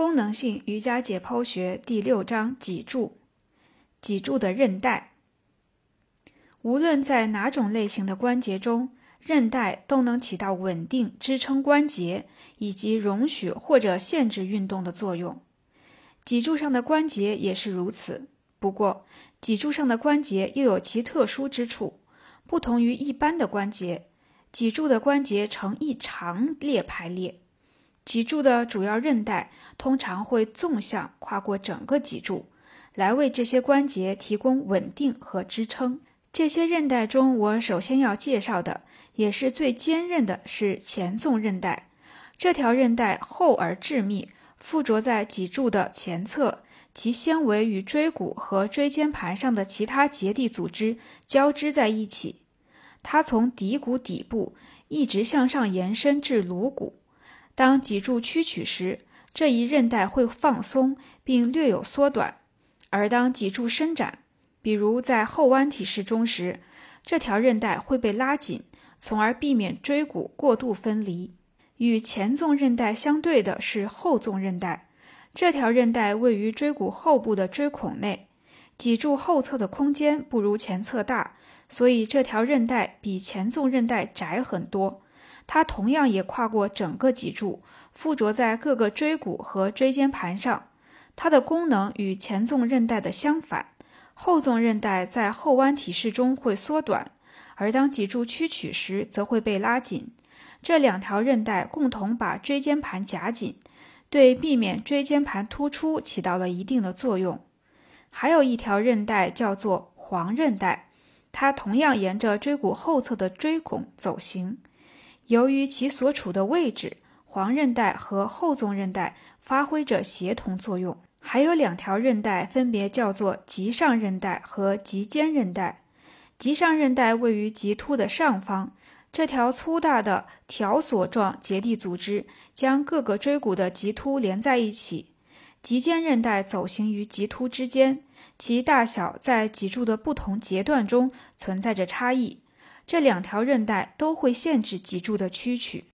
功能性瑜伽解剖学第六章脊柱，脊柱的韧带。无论在哪种类型的关节中，韧带都能起到稳定、支撑关节以及容许或者限制运动的作用。脊柱上的关节也是如此。不过，脊柱上的关节又有其特殊之处，不同于一般的关节，脊柱的关节呈一长列排列。脊柱的主要韧带通常会纵向跨过整个脊柱，来为这些关节提供稳定和支撑。这些韧带中，我首先要介绍的，也是最坚韧的，是前纵韧带。这条韧带厚而致密，附着在脊柱的前侧，其纤维与椎骨和椎间盘上的其他结缔组织交织在一起。它从骶骨底部一直向上延伸至颅骨。当脊柱屈曲时，这一韧带会放松并略有缩短；而当脊柱伸展，比如在后弯体式中时，这条韧带会被拉紧，从而避免椎骨过度分离。与前纵韧带相对的是后纵韧带，这条韧带位于椎骨后部的椎孔内。脊柱后侧的空间不如前侧大，所以这条韧带比前纵韧带窄很多。它同样也跨过整个脊柱，附着在各个椎骨和椎间盘上。它的功能与前纵韧带的相反。后纵韧带在后弯体式中会缩短，而当脊柱屈曲时则会被拉紧。这两条韧带共同把椎间盘夹紧，对避免椎间盘突出起到了一定的作用。还有一条韧带叫做黄韧带，它同样沿着椎骨后侧的椎孔走行。由于其所处的位置，黄韧带和后纵韧带发挥着协同作用。还有两条韧带，分别叫做棘上韧带和棘间韧带。棘上韧带位于棘突的上方，这条粗大的条索状结缔组织将各个椎骨的棘突连在一起。棘间韧带走行于棘突之间，其大小在脊柱的不同节段中存在着差异。这两条韧带都会限制脊柱的屈曲。